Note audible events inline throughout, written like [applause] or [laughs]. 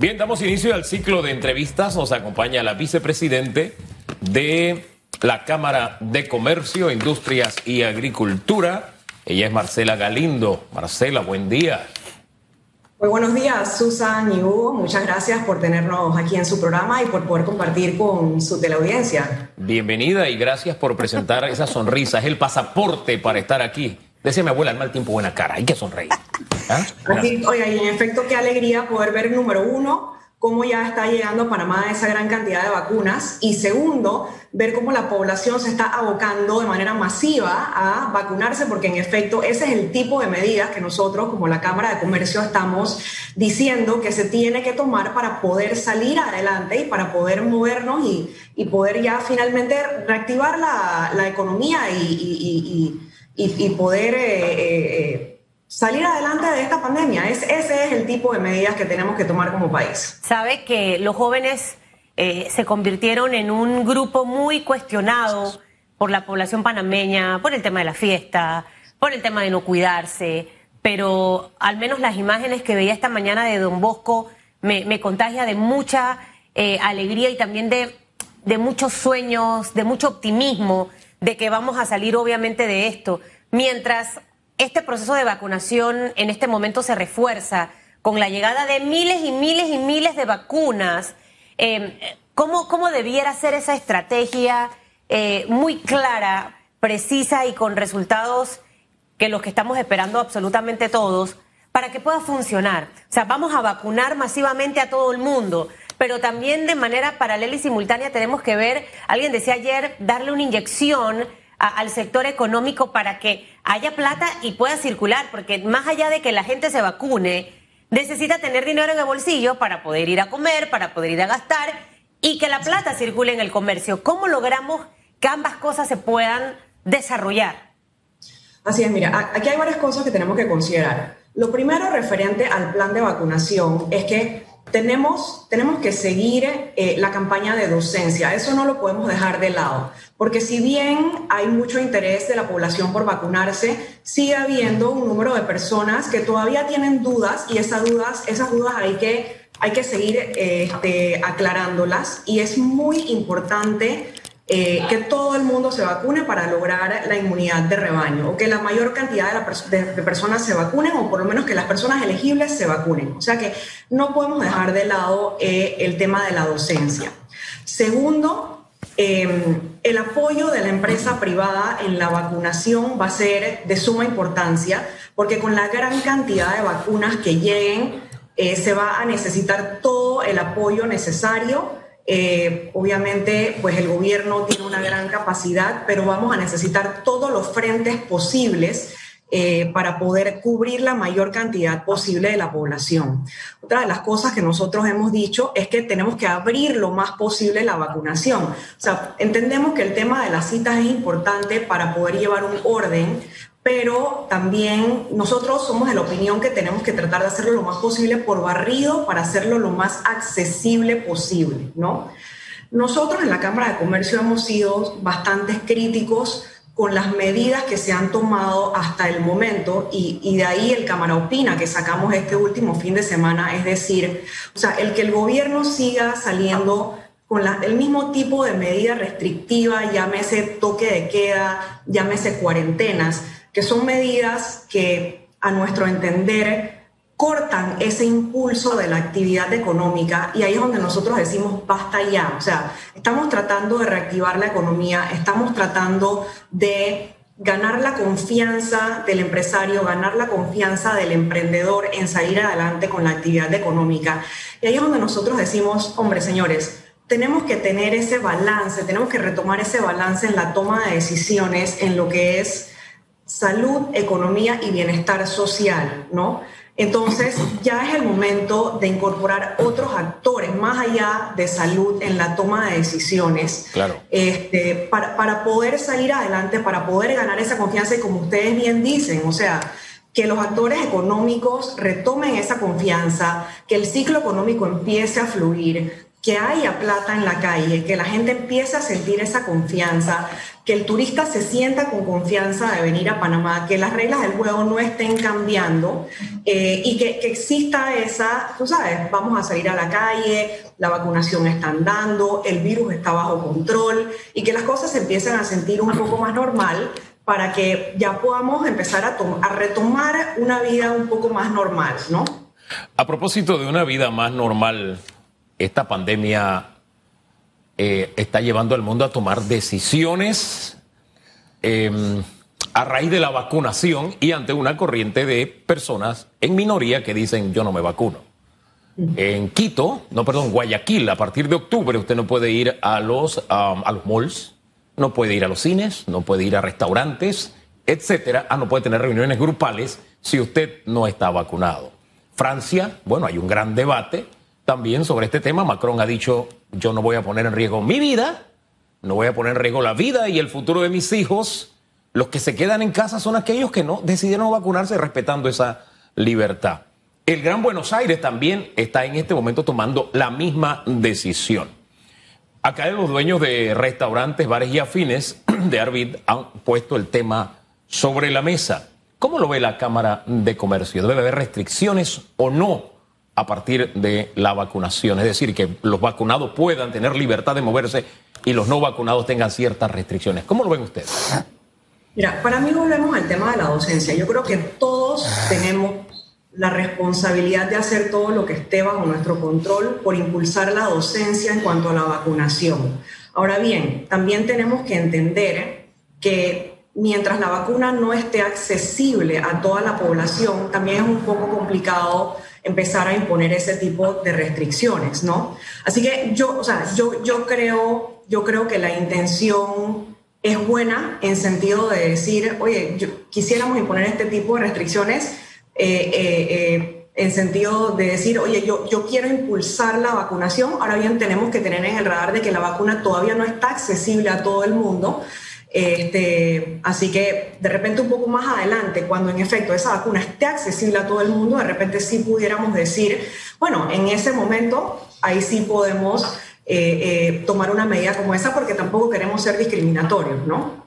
Bien, damos inicio al ciclo de entrevistas. Nos acompaña la vicepresidente de la Cámara de Comercio, Industrias y Agricultura. Ella es Marcela Galindo. Marcela, buen día. Muy buenos días, Susan y Hugo. Muchas gracias por tenernos aquí en su programa y por poder compartir con su teleaudiencia. Bienvenida y gracias por presentar esa sonrisa. Es el pasaporte para estar aquí. Decía mi abuela, al mal tiempo, buena cara. Hay que sonreír. [laughs] ¿Ah? oiga, y en efecto, qué alegría poder ver, número uno, cómo ya está llegando a Panamá esa gran cantidad de vacunas. Y segundo, ver cómo la población se está abocando de manera masiva a vacunarse, porque en efecto ese es el tipo de medidas que nosotros, como la Cámara de Comercio, estamos diciendo que se tiene que tomar para poder salir adelante y para poder movernos y, y poder ya finalmente reactivar la, la economía y, y y, poder eh, eh, eh, salir adelante de esta pandemia. Es, ese es el tipo de medidas que tenemos que tomar como país. Sabe que los jóvenes se convirtieron en un grupo muy cuestionado por la población panameña, por el tema de la fiesta, por el tema de no cuidarse, pero al menos las imágenes que veía esta mañana de Don Bosco me, me contagia de mucha alegría y también de, de muchos sueños, de mucho optimismo de que vamos a salir obviamente de esto. Mientras este proceso de vacunación en este momento se refuerza con la llegada de miles y miles y miles de vacunas, em, ¿cómo, ¿cómo, debiera ser esa estrategia eh, muy clara, precisa y con resultados que los que estamos esperando absolutamente todos? para que pueda funcionar. O sea, vamos a vacunar masivamente a todo el mundo, pero también de manera paralela y simultánea tenemos que ver, alguien decía ayer, darle una inyección al sector económico para que haya plata y pueda circular, porque más allá de que la gente se vacune, necesita tener dinero en el bolsillo para poder ir a comer, para poder ir a gastar y que la plata circule en el comercio. ¿Cómo logramos que ambas cosas se puedan desarrollar? Así es, mira, aquí hay varias cosas que tenemos que considerar. Lo primero referente al plan de vacunación es que tenemos, tenemos que seguir eh, la campaña de docencia. Eso no lo podemos dejar de lado, porque si bien hay mucho interés de la población por vacunarse, sigue habiendo un número de personas que todavía tienen dudas y esas dudas, esas dudas hay que, hay que seguir este, aclarándolas y es muy importante eh, que todo el mundo se vacune para lograr la inmunidad de rebaño o que la mayor cantidad de, personas se vacunen o por lo menos que las personas elegibles se vacunen. O sea que no podemos dejar de lado eh, el tema de la docencia. Segundo, em, el apoyo de la empresa privada en la vacunación va a ser de suma importancia porque con la gran cantidad de vacunas que lleguen eh, se va a necesitar todo el apoyo necesario eh, obviamente, pues el gobierno tiene una gran capacidad, pero vamos a necesitar todos los frentes posibles eh, para poder cubrir la mayor cantidad posible de la población. Otra de las cosas que nosotros hemos dicho es que tenemos que abrir lo más posible la vacunación. Entendemos que el tema de las citas es importante para poder llevar un orden, pero también nosotros somos de la opinión que tenemos que tratar de hacerlo lo más posible por barrido para hacerlo lo más accesible posible, ¿no? Nosotros en la Cámara de Comercio hemos sido bastante críticos con las medidas que se han tomado hasta el momento y, de ahí el Cámara Opina que sacamos este último fin de semana, es decir, o sea, el que el gobierno siga saliendo con el mismo tipo de medida restrictiva, llámese toque de queda, llámese cuarentenas, que son medidas que a nuestro entender cortan ese impulso de la actividad económica y ahí es donde nosotros decimos basta ya. O sea, estamos tratando de reactivar la economía, estamos tratando de ganar la confianza del empresario, ganar la confianza del emprendedor en salir adelante con la actividad económica. Y ahí es donde nosotros decimos, hombre, señores, tenemos que tener ese balance, tenemos que retomar ese balance en la toma de decisiones en lo que es salud, economía y bienestar social, ¿no? Entonces ya es el momento de incorporar otros actores más allá de salud en la toma de decisiones claro. este, para, para poder salir adelante, para poder ganar esa confianza y como ustedes bien dicen, o sea, que los actores económicos retomen esa confianza, que el ciclo económico empiece a fluir, que haya plata en la calle, que la gente empiece a sentir esa confianza, que el turista se sienta con confianza de venir a Panamá, que las reglas del juego no estén cambiando eh, y que, exista esa, tú sabes, vamos a salir a la calle, la vacunación está andando, el virus está bajo control y que las cosas se empiecen a sentir un poco más normal para que ya podamos empezar a, a retomar una vida un poco más normal, ¿no? A propósito de una vida más normal, esta pandemia eh, está llevando al mundo a tomar decisiones em, a raíz de la vacunación y ante una corriente de personas en minoría que dicen yo no me vacuno. En Quito, no, perdón, Guayaquil, a partir de octubre usted no puede ir a los, a los malls, no puede ir a los cines, no puede ir a restaurantes, etcétera. Ah, no puede tener reuniones grupales si usted no está vacunado. Francia, bueno, hay un gran debate también sobre este tema. Macron ha dicho, yo no voy a poner en riesgo mi vida, no voy a poner en riesgo la vida y el futuro de mis hijos. Los que se quedan en casa son aquellos que no decidieron vacunarse respetando esa libertad. El Gran Buenos Aires también está en este momento tomando la misma decisión. Acá los dueños de restaurantes, bares y afines de Arvid han puesto el tema sobre la mesa. ¿Cómo lo ve la Cámara de Comercio? ¿Debe haber restricciones o no a partir de la vacunación. Es decir, que los vacunados puedan tener libertad de moverse y los no vacunados tengan ciertas restricciones. ¿Cómo lo ven ustedes? Mira, para mí volvemos al tema de la docencia. Yo creo que todos tenemos la responsabilidad de hacer todo lo que esté bajo nuestro control por impulsar la docencia en cuanto a la vacunación. Ahora bien, también tenemos que entender que mientras la vacuna no esté accesible a toda la población, también es un poco complicado empezar a imponer ese tipo de restricciones, ¿no? Así que yo, o sea, yo, yo, creo, yo creo que la intención es buena en sentido de decir, oye, quisiéramos imponer este tipo de restricciones eh, eh, eh, en sentido de decir, oye, yo, yo quiero impulsar la vacunación, ahora bien tenemos que tener en el radar de que la vacuna todavía no está accesible a todo el mundo. Este, así que de repente un poco más adelante, cuando en efecto esa vacuna esté accesible a todo el mundo, de repente sí pudiéramos decir, bueno, en ese momento ahí sí podemos eh, eh, tomar una medida como esa porque tampoco queremos ser discriminatorios, ¿no?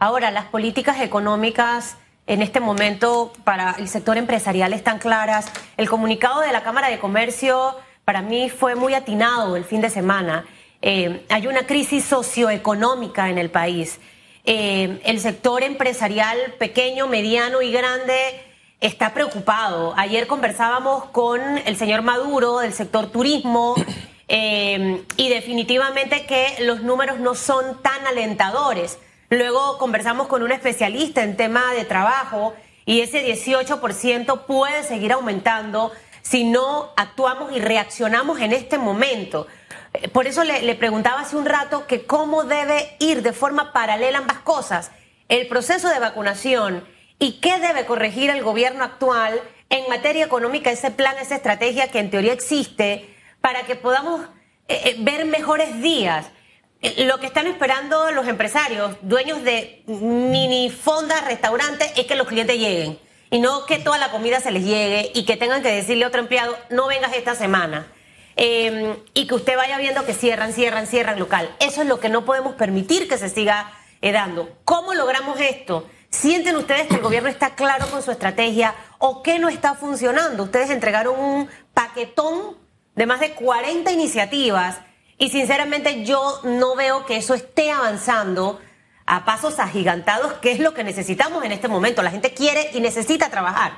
Ahora, las políticas económicas en este momento para el sector empresarial están claras. El comunicado de la Cámara de Comercio para mí fue muy atinado el fin de semana. Eh, hay una crisis socioeconómica en el país. Eh, el sector empresarial pequeño, mediano y grande está preocupado. Ayer conversábamos con el señor Maduro del sector turismo [coughs] eh, y definitivamente que los números no son tan alentadores. Luego conversamos con un especialista en tema de trabajo y ese 18% puede seguir aumentando si no actuamos y reaccionamos en este momento. Por eso le, preguntaba hace un rato que cómo debe ir de forma paralela ambas cosas, el proceso de vacunación y qué debe corregir el gobierno actual en materia económica, ese plan, esa estrategia que en teoría existe, para que podamos eh, eh, ver mejores días. Eh, lo que están esperando los empresarios, dueños de mini fondas, restaurantes, es que los clientes lleguen y no que toda la comida se les llegue y que tengan que decirle a otro empleado, no vengas esta semana. Em, y que usted vaya viendo que cierran, cierran, cierran local. Eso es lo que no podemos permitir que se siga eh, dando. ¿Cómo logramos esto? ¿Sienten ustedes que el gobierno está claro con su estrategia o que no está funcionando? Ustedes entregaron un paquetón de más de 40 iniciativas y sinceramente yo no veo que eso esté avanzando a pasos agigantados, que es lo que necesitamos en este momento. La gente quiere y necesita trabajar.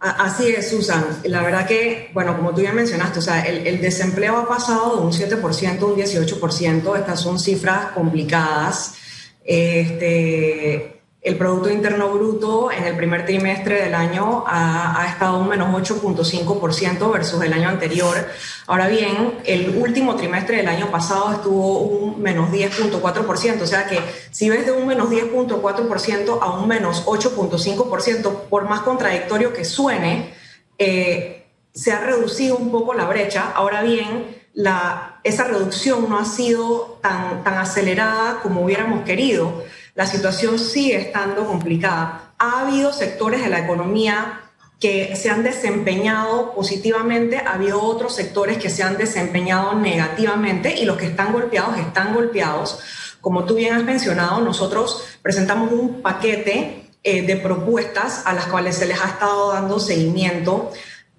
Así es, Susan. La verdad que, bueno, como tú ya mencionaste, o sea, el, desempleo ha pasado de un 7% a un 18%. Estas son cifras complicadas. Este, el Producto Interno Bruto en el primer trimestre del año ha, estado un menos 8.5% versus el año anterior. Ahora bien, el último trimestre del año pasado estuvo un menos 10.4%, o sea que si ves de un menos 10.4% a un menos 8.5%, por más contradictorio que suene, eh, se ha reducido un poco la brecha. Ahora bien, la, esa reducción no ha sido tan, tan acelerada como hubiéramos querido la situación sigue estando complicada. Ha habido sectores de la economía que se han desempeñado positivamente, ha habido otros sectores que se han desempeñado negativamente y los que están golpeados están golpeados. Como tú bien has mencionado, nosotros presentamos un paquete eh, de propuestas a las cuales se les ha estado dando seguimiento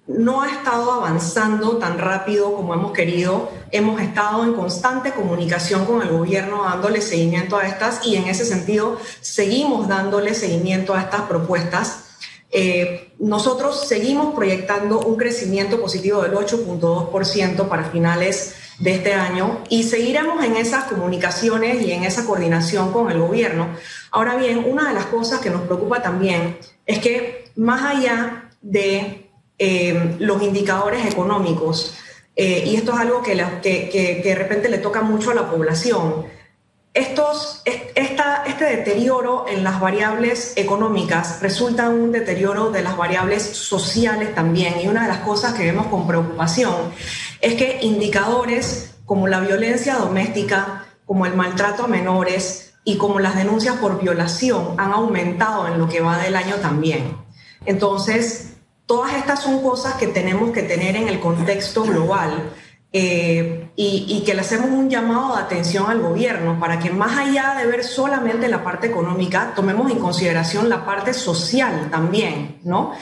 no ha estado avanzando tan rápido como hemos querido. Hemos estado en constante comunicación con el gobierno dándole seguimiento a estas y en ese sentido seguimos dándole seguimiento a estas propuestas. Eh, nosotros seguimos proyectando un crecimiento positivo del 8.2% para finales de este año y seguiremos en esas comunicaciones y en esa coordinación con el gobierno. Ahora bien, una de las cosas que nos preocupa también es que más allá de eh, los indicadores económicos, eh, y esto es algo que, que, de repente le toca mucho a la población, estos, este deterioro en las variables económicas resulta un deterioro de las variables sociales también. Y una de las cosas que vemos con preocupación es que indicadores como la violencia doméstica, como el maltrato a menores y como las denuncias por violación han aumentado en lo que va del año también. Entonces, Todas estas son cosas que tenemos que tener en el contexto global eh, y, que le hacemos un llamado de atención al gobierno para que más allá de ver solamente la parte económica, tomemos en consideración la parte social también, ¿no?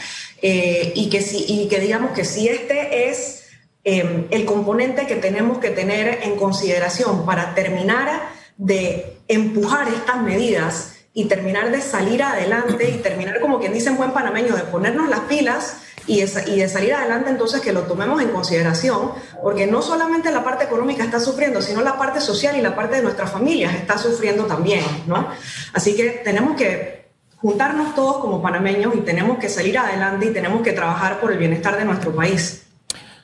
Eh, y, que digamos que si este es eh, el componente que tenemos que tener en consideración para terminar de empujar estas medidas, y terminar de salir adelante y terminar, como quien dice en buen panameño, de ponernos las pilas y de, y de, salir adelante, entonces que lo tomemos en consideración, porque no solamente la parte económica está sufriendo, sino la parte social y la parte de nuestras familias está sufriendo también, ¿no? Así que tenemos que juntarnos todos como panameños y tenemos que salir adelante y tenemos que trabajar por el bienestar de nuestro país.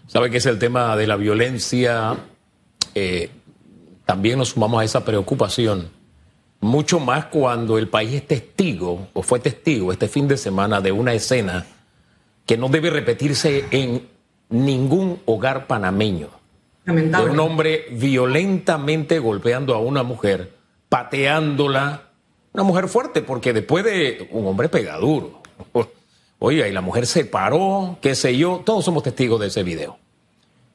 ¿Sabe que es el tema de la violencia? Eh, también nos sumamos a esa preocupación mucho más cuando el país es testigo o fue testigo este fin de semana de una escena que no debe repetirse en ningún hogar panameño. De un hombre violentamente golpeando a una mujer, pateándola. Una mujer fuerte, porque después de un hombre pegaduro. [laughs] Oiga, y la mujer se paró, qué sé yo, todos somos testigos de ese video.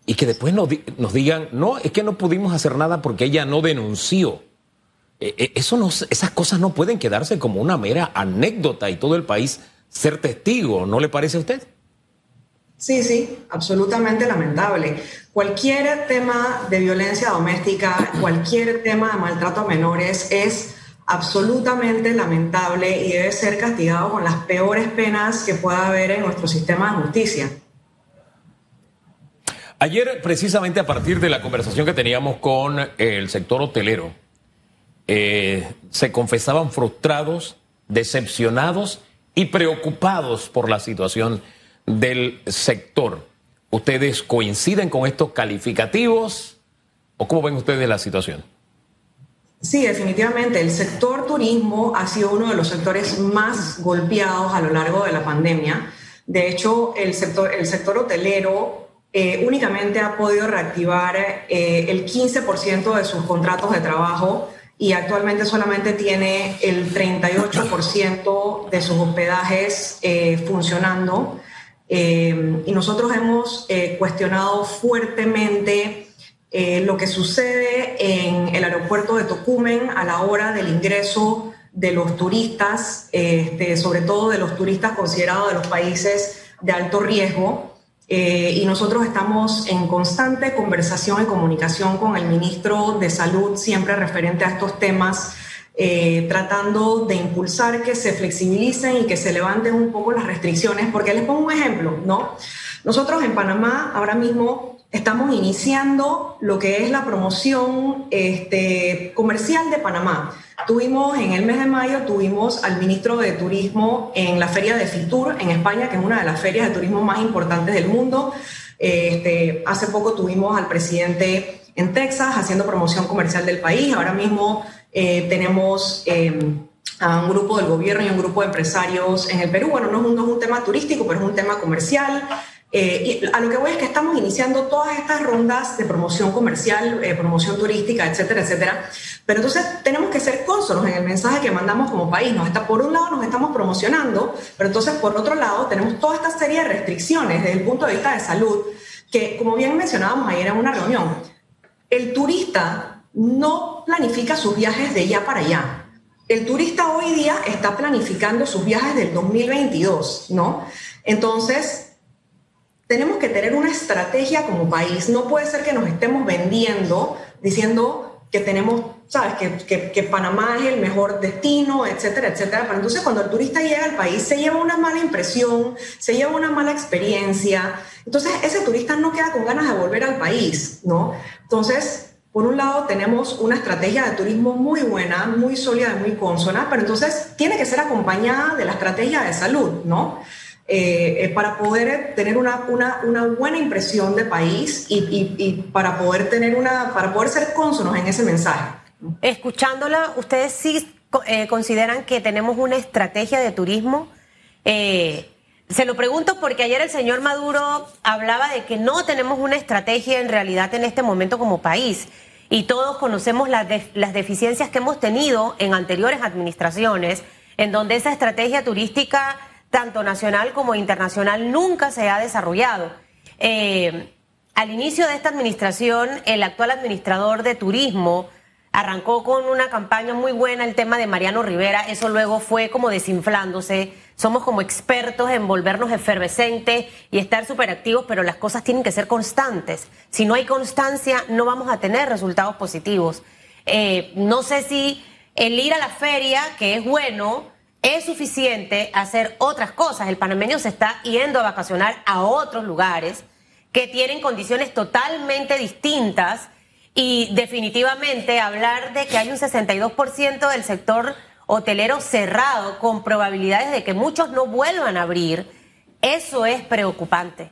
Y que después nos, nos digan, no, es que no pudimos hacer nada porque ella no denunció. Eh, eh, eso no, esas cosas no pueden quedarse como una mera anécdota y todo el país ser testigo, ¿no le parece a usted? Sí, sí, absolutamente lamentable. Cualquier tema de violencia doméstica, cualquier tema de maltrato a menores es absolutamente lamentable y debe ser castigado con las peores penas que pueda haber en nuestro sistema de justicia. Ayer, precisamente a partir de la conversación que teníamos con el sector hotelero, eh, se confesaban frustrados, decepcionados y preocupados por la situación del sector. ¿Ustedes coinciden con estos calificativos o cómo ven ustedes la situación? Sí, definitivamente. El sector turismo ha sido uno de los sectores más golpeados a lo largo de la pandemia. De hecho, el sector, el sector hotelero eh, únicamente ha podido reactivar eh, el 15% de sus contratos de trabajo y actualmente solamente tiene el 38% de sus hospedajes eh, funcionando. Eh, y nosotros hemos eh, cuestionado fuertemente lo que sucede en el aeropuerto de Tocumen a la hora del ingreso de los turistas, este, sobre todo de los turistas considerados de los países de alto riesgo. Eh, y nosotros estamos en constante conversación y comunicación con el ministro de Salud, siempre referente a estos temas, eh, tratando de impulsar que se flexibilicen y que se levanten un poco las restricciones, porque les pongo un ejemplo, ¿no? Nosotros en Panamá ahora mismo estamos iniciando lo que es la promoción este, comercial de Panamá. Tuvimos en el mes de mayo, tuvimos al ministro de Turismo en la feria de Fitur en España, que es una de las ferias de turismo más importantes del mundo. Este, hace poco tuvimos al presidente en Texas haciendo promoción comercial del país. Ahora mismo eh, tenemos em, a un grupo del gobierno y un grupo de empresarios en el Perú. Bueno, no es, un, no es un tema turístico, pero es un tema comercial. Eh, y a lo que voy es que estamos iniciando todas estas rondas de promoción comercial, eh, promoción turística, etcétera, etcétera. Pero entonces tenemos que ser cónsonos en el mensaje que mandamos como país. Nos está, por un lado nos estamos promocionando, pero entonces por otro lado tenemos toda esta serie de restricciones desde el punto de vista de salud, que como bien mencionábamos ayer en una reunión, el turista no planifica sus viajes de ya para allá. El turista hoy día está planificando sus viajes del 2022, ¿no? Entonces, tenemos que tener una estrategia como país. No puede ser que nos estemos vendiendo diciendo que tenemos, sabes, que, que, Panamá es el mejor destino, etcétera, etcétera. Pero entonces cuando el turista llega al país se lleva una mala impresión, se lleva una mala experiencia. Entonces ese turista no queda con ganas de volver al país, ¿no? Entonces, por un lado tenemos una estrategia de turismo muy buena, muy sólida muy consona, pero entonces tiene que ser acompañada de la estrategia de salud, ¿no? Eh, eh, para poder tener una, una, buena impresión de país y, y, para poder tener una, para poder ser cónsonos en ese mensaje. Escuchándola, ¿ustedes sí eh, consideran que tenemos una estrategia de turismo? se lo pregunto porque ayer el señor Maduro hablaba de que no tenemos una estrategia en realidad en este momento como país. Y todos conocemos las, las deficiencias que hemos tenido en anteriores administraciones, en donde esa estrategia turística tanto nacional como internacional, nunca se ha desarrollado. Eh, al inicio de esta administración, el actual administrador de turismo arrancó con una campaña muy buena el tema de Mariano Rivera, eso luego fue como desinflándose, somos como expertos en volvernos efervescentes y estar súper activos, pero las cosas tienen que ser constantes. Si no hay constancia, no vamos a tener resultados positivos. Eh, no sé si el ir a la feria, que es bueno, es suficiente hacer otras cosas. El panameño se está yendo a vacacionar a otros lugares que tienen condiciones totalmente distintas y definitivamente hablar de que hay un 62% del sector hotelero cerrado con probabilidades de que muchos no vuelvan a abrir, eso es preocupante.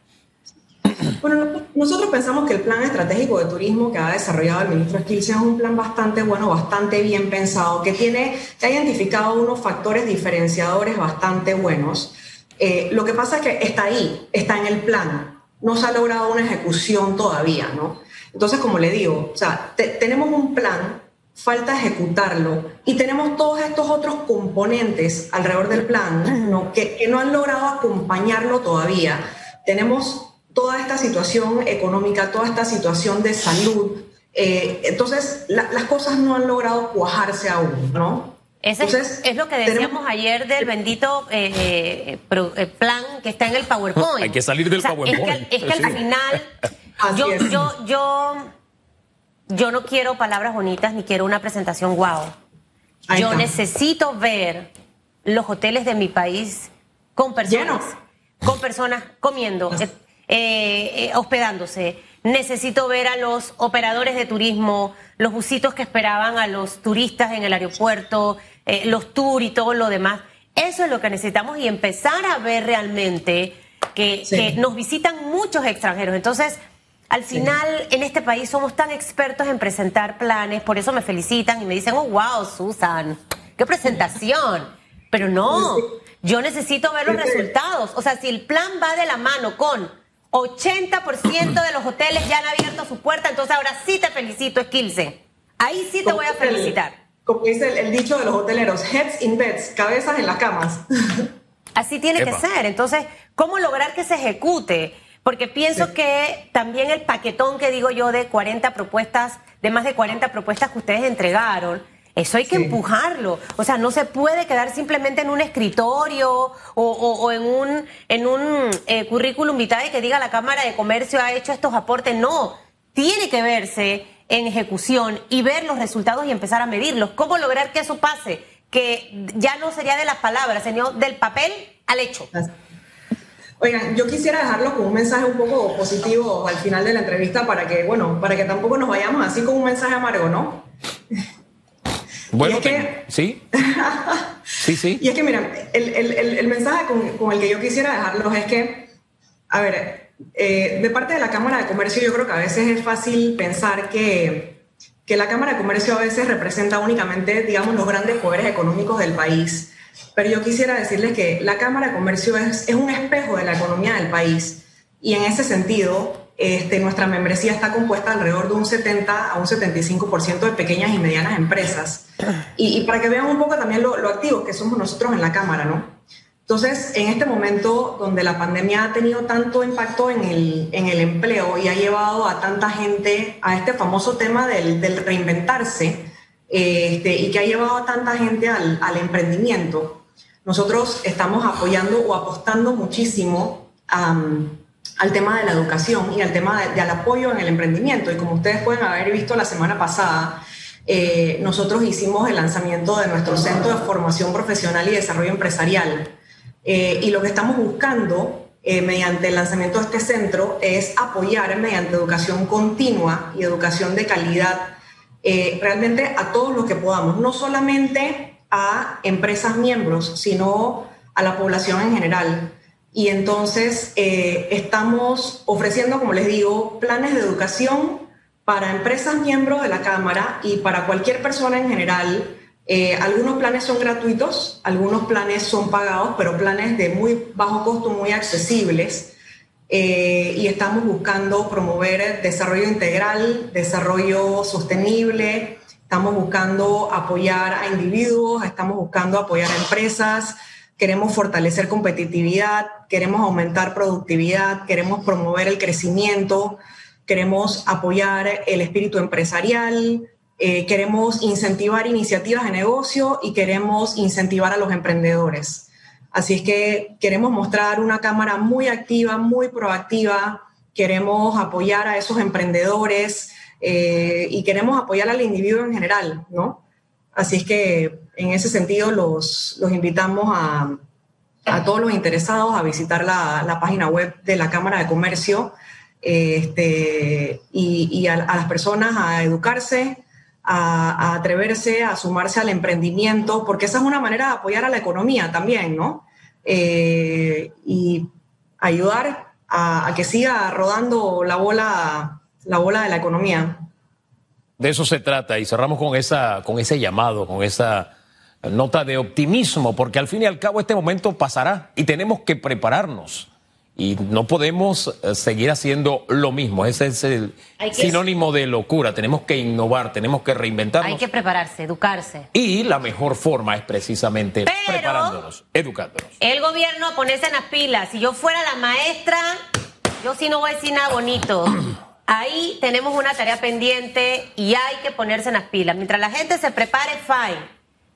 Bueno, nosotros pensamos que el plan estratégico de turismo que ha desarrollado el ministro Esquilce es un plan bastante bueno, bastante bien pensado, que tiene, que ha identificado unos factores diferenciadores bastante buenos. Eh, lo que pasa es que está ahí, está en el plan, no se ha logrado una ejecución todavía, ¿no? Entonces, como le digo, o sea, tenemos un plan, falta ejecutarlo y tenemos todos estos otros componentes alrededor del plan ¿no? Que, que no han logrado acompañarlo todavía. Tenemos toda esta situación económica, toda esta situación de salud. Eh, entonces, las cosas no han logrado cuajarse aún, ¿no? Ese es lo que decíamos ayer del bendito eh, eh, plan que está en el PowerPoint. Hay que salir del PowerPoint. Es que, al final, [laughs] yo, yo, yo, yo no quiero palabras bonitas ni quiero una presentación guau. yo necesito ver los hoteles de mi país con personas, con personas comiendo, [laughs] eh, eh, hospedándose. Necesito ver a los operadores de turismo, los busitos que esperaban a los turistas en el aeropuerto, eh, los tours y todo lo demás. Eso es lo que necesitamos y empezar a ver realmente que, nos visitan muchos extranjeros. Entonces, al final, en este país somos tan expertos en presentar planes, por eso me felicitan y me dicen, oh, wow, Susan, qué presentación. Pero no, yo necesito ver los resultados. O sea, si el plan va de la mano con 80% de los hoteles ya han abierto su puerta, entonces ahora sí te felicito, Skilse. Ahí sí te voy a felicitar. como dice el, dicho de los hoteleros, heads in beds, cabezas en las camas. [laughs] Así tiene que ser. Entonces, ¿cómo lograr que se ejecute? Porque pienso que también el paquetón que digo yo de 40 propuestas, de más de 40 propuestas que ustedes entregaron, eso hay que empujarlo. O sea, no se puede quedar simplemente en un escritorio o, en un, en un eh, currículum vitae que diga la Cámara de Comercio ha hecho estos aportes. No, tiene que verse en ejecución y ver los resultados y empezar a medirlos. ¿Cómo lograr que eso pase? Que ya no sería de las palabras, sino del papel al hecho. Oigan, yo quisiera dejarlo con un mensaje un poco positivo al final de la entrevista para que, bueno, para que tampoco nos vayamos así con un mensaje amargo, ¿no? Bueno, sí. [laughs] sí, sí. Y es que, mira, el, mensaje con, el que yo quisiera dejarlos es que, a ver, eh, de parte de la Cámara de Comercio yo creo que a veces es fácil pensar que, que la Cámara de Comercio a veces representa únicamente, digamos, los grandes poderes económicos del país. Pero yo quisiera decirles que la Cámara de Comercio es, es un espejo de la economía del país y en ese sentido, este, nuestra membresía está compuesta alrededor de un 70 a un 75% de pequeñas y medianas empresas. Y, para que vean un poco también lo, lo activos que somos nosotros en la Cámara, ¿no? Entonces, en este momento donde la pandemia ha tenido tanto impacto en el, en el empleo y ha llevado a tanta gente a este famoso tema del, reinventarse este, y que ha llevado a tanta gente al, al emprendimiento, nosotros estamos apoyando o apostando muchísimo a al tema de la educación y al tema de, del apoyo en el emprendimiento. Y como ustedes pueden haber visto la semana pasada, eh, nosotros hicimos el lanzamiento de nuestro Centro de Formación Profesional y Desarrollo Empresarial. Eh, y lo que estamos buscando eh, mediante el lanzamiento de este centro es apoyar mediante educación continua y educación de calidad realmente a todos los que podamos, no solamente a empresas miembros, sino a la población en general. Y entonces eh, estamos ofreciendo, como les digo, planes de educación para empresas miembros de la Cámara y para cualquier persona en general. Eh, algunos planes son gratuitos, algunos planes son pagados, pero planes de muy bajo costo, muy accesibles. Eh, y estamos buscando promover desarrollo integral, desarrollo sostenible, estamos buscando apoyar a individuos, estamos buscando apoyar a empresas, queremos fortalecer competitividad, queremos aumentar productividad, queremos promover el crecimiento, queremos apoyar el espíritu empresarial, eh, queremos incentivar iniciativas de negocio y queremos incentivar a los emprendedores. Así es que queremos mostrar una cámara muy activa, muy proactiva, queremos apoyar a esos emprendedores eh, y queremos apoyar al individuo en general, ¿no? Así es que en ese sentido los, los invitamos a, a, todos los interesados a visitar la, la, página web de la Cámara de Comercio este, y, y a, las personas a educarse, a, atreverse, a sumarse al emprendimiento, porque esa es una manera de apoyar a la economía también, ¿no? Eh, y ayudar a, a que siga rodando la bola, la bola de la economía. De eso se trata y cerramos con, esa, con ese llamado, con esa nota de optimismo, porque al fin y al cabo este momento pasará y tenemos que prepararnos. Y no podemos eh, seguir haciendo lo mismo. Ese es el sinónimo de locura. Tenemos que innovar, tenemos que reinventarnos. Hay que prepararse, educarse. Y la mejor forma es precisamente Pero preparándonos, educándonos. El gobierno ponerse en las pilas. Si yo fuera la maestra, yo sí no voy a decir nada bonito. [clears throat] Ahí tenemos una tarea pendiente y hay que ponerse en las pilas. Mientras la gente se prepare, fine.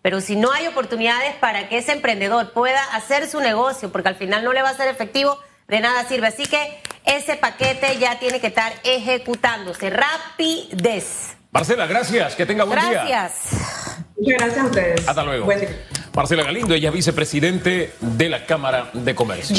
Pero si no hay oportunidades para que ese emprendedor pueda hacer su negocio, porque al final no le va a ser efectivo, de nada sirve. Así que ese paquete ya tiene que estar ejecutándose. Rapidez. Marcela, gracias. Que tenga buen gracias. día. Gracias. Muchas gracias a ustedes. Hasta luego. Marcela Galindo, ella es vicepresidente de la Cámara de Comercio.